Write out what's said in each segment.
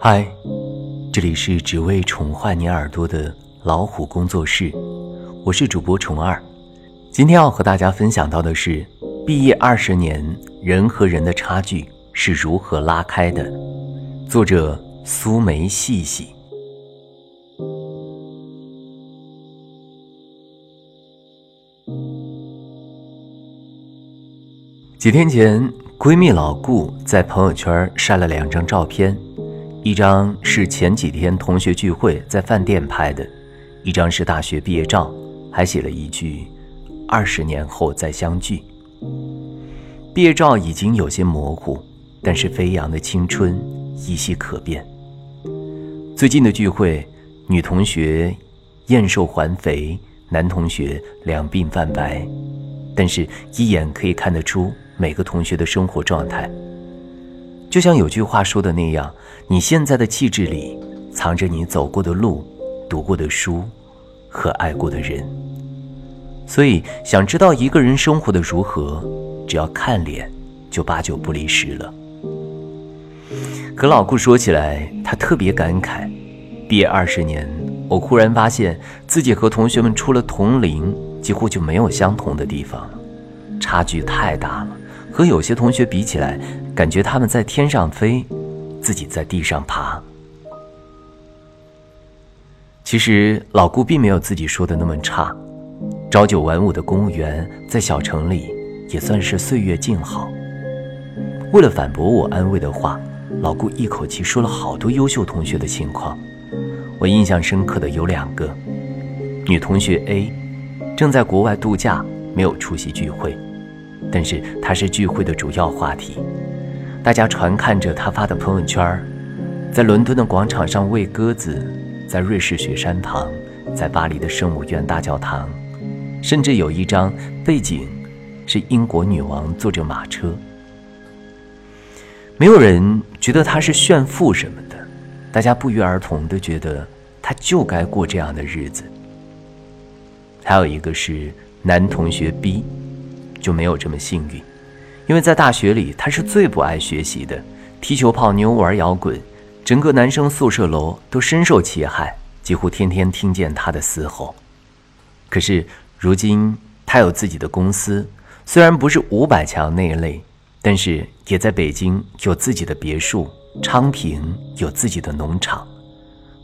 嗨，这里是只为宠坏你耳朵的老虎工作室，我是主播虫二。今天要和大家分享到的是，毕业二十年，人和人的差距是如何拉开的。作者苏梅细细。几天前，闺蜜老顾在朋友圈晒了两张照片，一张是前几天同学聚会在饭店拍的，一张是大学毕业照，还写了一句“二十年后再相聚”。毕业照已经有些模糊，但是飞扬的青春依稀可辨。最近的聚会，女同学燕瘦还肥，男同学两鬓泛白，但是一眼可以看得出。每个同学的生活状态，就像有句话说的那样，你现在的气质里藏着你走过的路、读过的书和爱过的人。所以，想知道一个人生活的如何，只要看脸就八九不离十了。可老顾说起来，他特别感慨：毕业二十年，我忽然发现自己和同学们除了同龄，几乎就没有相同的地方了，差距太大了。和有些同学比起来，感觉他们在天上飞，自己在地上爬。其实老顾并没有自己说的那么差，朝九晚五的公务员在小城里也算是岁月静好。为了反驳我安慰的话，老顾一口气说了好多优秀同学的情况。我印象深刻的有两个：女同学 A 正在国外度假，没有出席聚会。但是他是聚会的主要话题，大家传看着他发的朋友圈在伦敦的广场上喂鸽子，在瑞士雪山旁，在巴黎的圣母院大教堂，甚至有一张背景是英国女王坐着马车。没有人觉得他是炫富什么的，大家不约而同的觉得他就该过这样的日子。还有一个是男同学 B。就没有这么幸运，因为在大学里他是最不爱学习的，踢球、泡妞、玩摇滚，整个男生宿舍楼都深受其害，几乎天天听见他的嘶吼。可是如今他有自己的公司，虽然不是五百强那一类，但是也在北京有自己的别墅，昌平有自己的农场。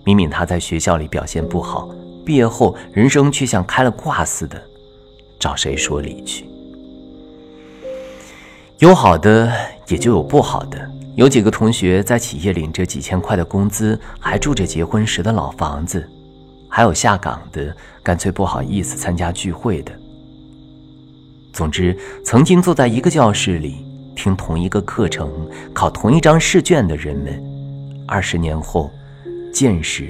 明明他在学校里表现不好，毕业后人生却像开了挂似的，找谁说理去？有好的，也就有不好的。有几个同学在企业领着几千块的工资，还住着结婚时的老房子；还有下岗的，干脆不好意思参加聚会的。总之，曾经坐在一个教室里听同一个课程、考同一张试卷的人们，二十年后，见识、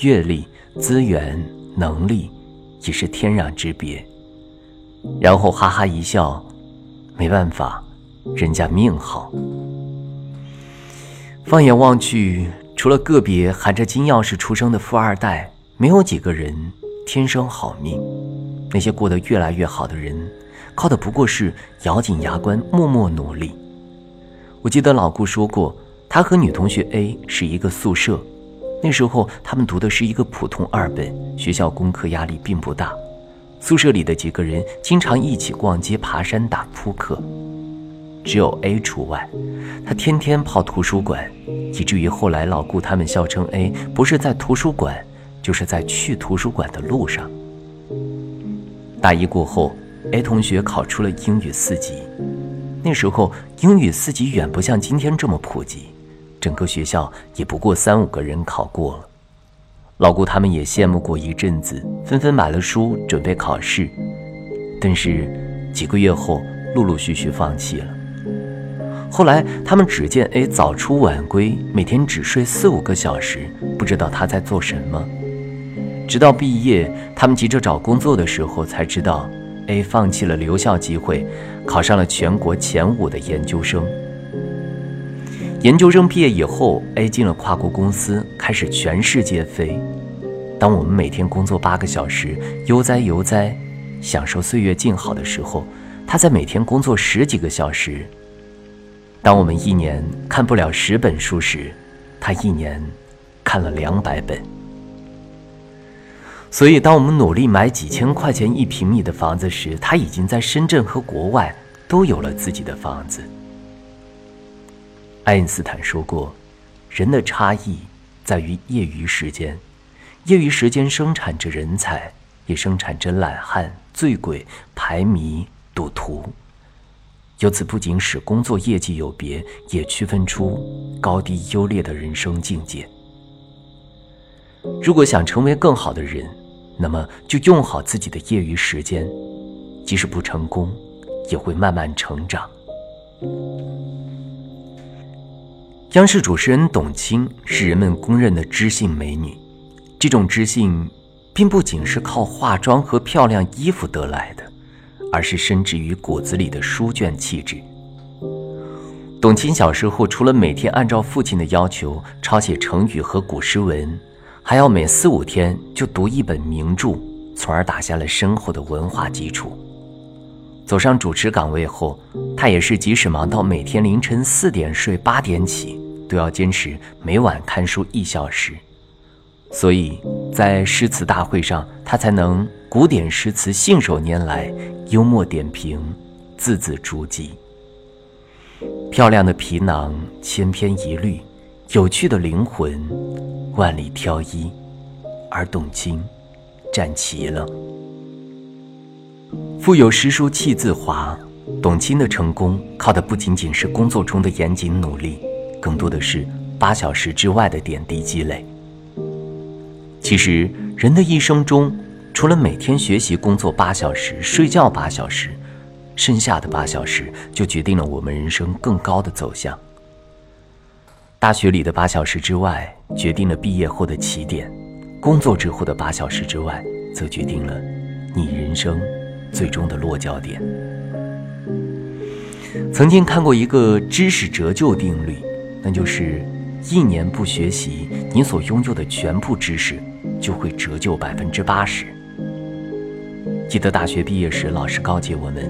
阅历、资源、能力已是天壤之别。然后哈哈一笑，没办法。人家命好。放眼望去，除了个别含着金钥匙出生的富二代，没有几个人天生好命。那些过得越来越好的人，靠的不过是咬紧牙关，默默努力。我记得老顾说过，他和女同学 A 是一个宿舍，那时候他们读的是一个普通二本，学校功课压力并不大。宿舍里的几个人经常一起逛街、爬山、打扑克。只有 A 除外，他天天泡图书馆，以至于后来老顾他们笑称 A 不是在图书馆，就是在去图书馆的路上。大一过后，A 同学考出了英语四级，那时候英语四级远不像今天这么普及，整个学校也不过三五个人考过了。老顾他们也羡慕过一阵子，纷纷买了书准备考试，但是几个月后，陆陆续续放弃了。后来，他们只见 A 早出晚归，每天只睡四五个小时，不知道他在做什么。直到毕业，他们急着找工作的时候，才知道 A 放弃了留校机会，考上了全国前五的研究生。研究生毕业以后，A 进了跨国公司，开始全世界飞。当我们每天工作八个小时，悠哉悠哉，享受岁月静好的时候，他在每天工作十几个小时。当我们一年看不了十本书时，他一年看了两百本。所以，当我们努力买几千块钱一平米的房子时，他已经在深圳和国外都有了自己的房子。爱因斯坦说过：“人的差异在于业余时间，业余时间生产着人才，也生产着懒汉、醉鬼、排迷、赌徒。由此，不仅使工作业绩有别，也区分出高低优劣的人生境界。如果想成为更好的人，那么就用好自己的业余时间，即使不成功，也会慢慢成长。央视主持人董卿是人们公认的知性美女，这种知性，并不仅是靠化妆和漂亮衣服得来的，而是深植于骨子里的书卷气质。董卿小时候除了每天按照父亲的要求抄写成语和古诗文。还要每四五天就读一本名著，从而打下了深厚的文化基础。走上主持岗位后，他也是即使忙到每天凌晨四点睡八点起，都要坚持每晚看书一小时。所以在诗词大会上，他才能古典诗词信手拈来，幽默点评，字字珠玑。漂亮的皮囊，千篇一律。有趣的灵魂，万里挑一，而董卿占齐了。腹有诗书气自华，董卿的成功靠的不仅仅是工作中的严谨努力，更多的是八小时之外的点滴积累。其实，人的一生中，除了每天学习工作八小时、睡觉八小时，剩下的八小时就决定了我们人生更高的走向。大学里的八小时之外，决定了毕业后的起点；工作之后的八小时之外，则决定了你人生最终的落脚点。曾经看过一个知识折旧定律，那就是一年不学习，你所拥有的全部知识就会折旧百分之八十。记得大学毕业时，老师告诫我们：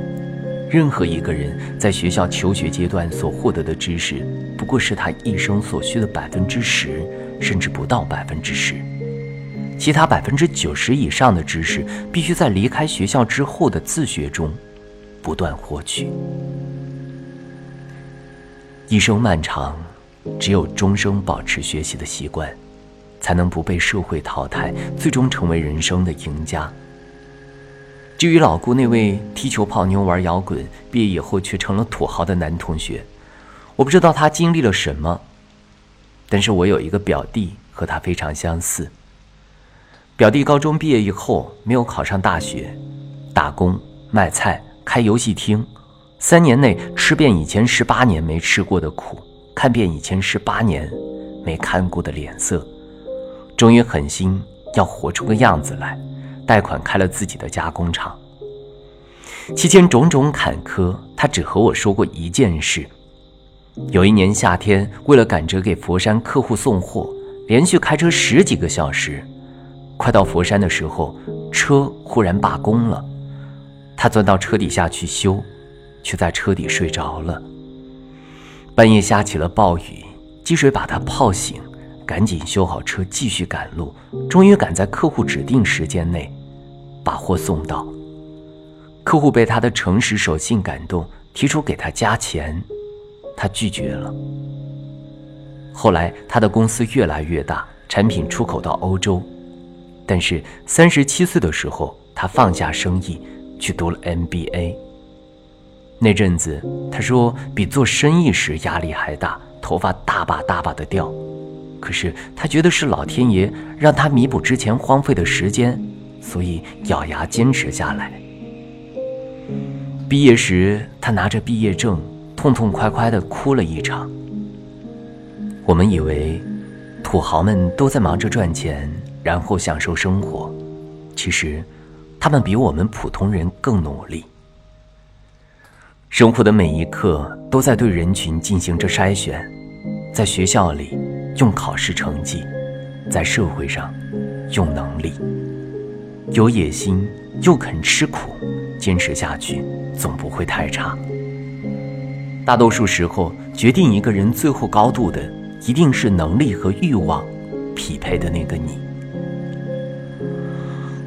任何一个人在学校求学阶段所获得的知识。不过是他一生所需的百分之十，甚至不到百分之十。其他百分之九十以上的知识，必须在离开学校之后的自学中不断获取。一生漫长，只有终生保持学习的习惯，才能不被社会淘汰，最终成为人生的赢家。至于老顾那位踢球泡妞玩摇滚，毕业以后却成了土豪的男同学。我不知道他经历了什么，但是我有一个表弟和他非常相似。表弟高中毕业以后没有考上大学，打工卖菜开游戏厅，三年内吃遍以前十八年没吃过的苦，看遍以前十八年没看过的脸色，终于狠心要活出个样子来，贷款开了自己的加工厂。期间种种坎坷，他只和我说过一件事。有一年夏天，为了赶着给佛山客户送货，连续开车十几个小时。快到佛山的时候，车忽然罢工了。他钻到车底下去修，却在车底睡着了。半夜下起了暴雨，积水把他泡醒，赶紧修好车继续赶路。终于赶在客户指定时间内把货送到。客户被他的诚实守信感动，提出给他加钱。他拒绝了。后来，他的公司越来越大，产品出口到欧洲。但是，三十七岁的时候，他放下生意，去读了 MBA。那阵子，他说比做生意时压力还大，头发大把大把的掉。可是，他觉得是老天爷让他弥补之前荒废的时间，所以咬牙坚持下来。毕业时，他拿着毕业证。痛痛快快的哭了一场。我们以为土豪们都在忙着赚钱，然后享受生活，其实他们比我们普通人更努力。生活的每一刻都在对人群进行着筛选，在学校里用考试成绩，在社会上用能力。有野心又肯吃苦，坚持下去总不会太差。大多数时候，决定一个人最后高度的，一定是能力和欲望匹配的那个你。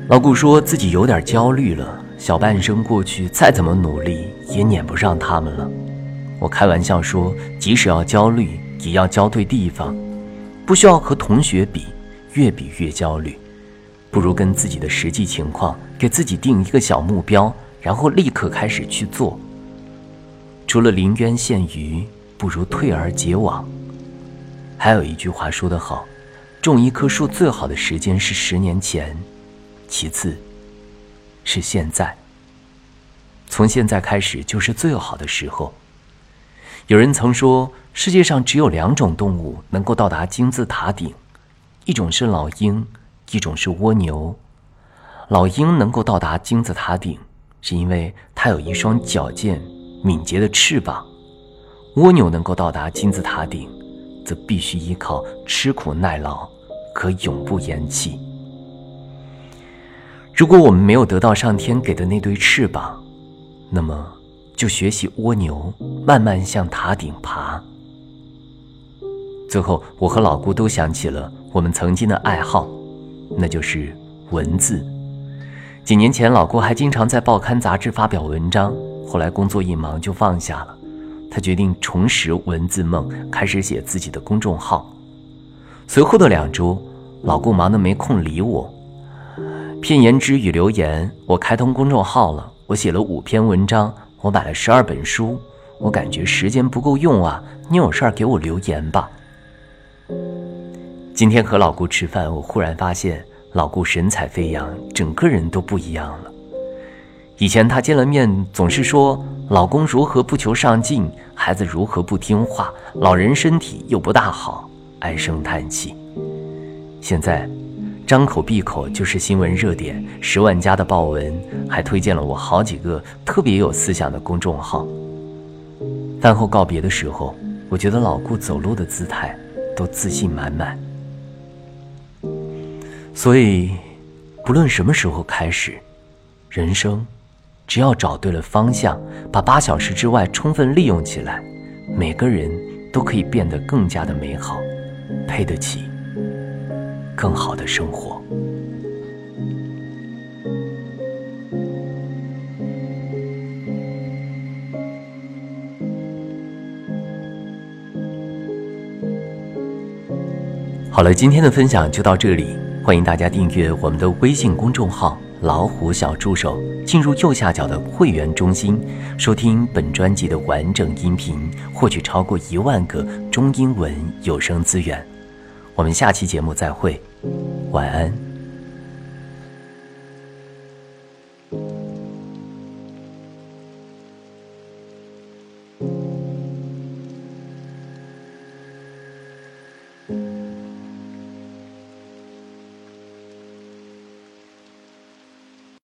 老顾说自己有点焦虑了，小半生过去，再怎么努力也撵不上他们了。我开玩笑说，即使要焦虑，也要焦对地方，不需要和同学比，越比越焦虑，不如跟自己的实际情况，给自己定一个小目标，然后立刻开始去做。除了临渊羡鱼，不如退而结网。还有一句话说得好，种一棵树最好的时间是十年前。其次，是现在。从现在开始就是最好的时候。有人曾说，世界上只有两种动物能够到达金字塔顶，一种是老鹰，一种是蜗牛。老鹰能够到达金字塔顶，是因为它有一双矫健、敏捷的翅膀；蜗牛能够到达金字塔顶，则必须依靠吃苦耐劳和永不言弃。如果我们没有得到上天给的那对翅膀，那么就学习蜗牛，慢慢向塔顶爬。最后，我和老姑都想起了我们曾经的爱好，那就是文字。几年前，老郭还经常在报刊杂志发表文章，后来工作一忙就放下了。他决定重拾文字梦，开始写自己的公众号。随后的两周，老顾忙得没空理我。片言之语留言，我开通公众号了。我写了五篇文章，我买了十二本书。我感觉时间不够用啊，你有事儿给我留言吧。今天和老顾吃饭，我忽然发现老顾神采飞扬，整个人都不一样了。以前他见了面总是说老公如何不求上进，孩子如何不听话，老人身体又不大好，唉声叹气。现在。张口闭口就是新闻热点，十万加的报文，还推荐了我好几个特别有思想的公众号。饭后告别的时候，我觉得老顾走路的姿态都自信满满。所以，不论什么时候开始，人生只要找对了方向，把八小时之外充分利用起来，每个人都可以变得更加的美好，配得起。更好的生活。好了，今天的分享就到这里，欢迎大家订阅我们的微信公众号“老虎小助手”，进入右下角的会员中心，收听本专辑的完整音频，获取超过一万个中英文有声资源。我们下期节目再会，晚安。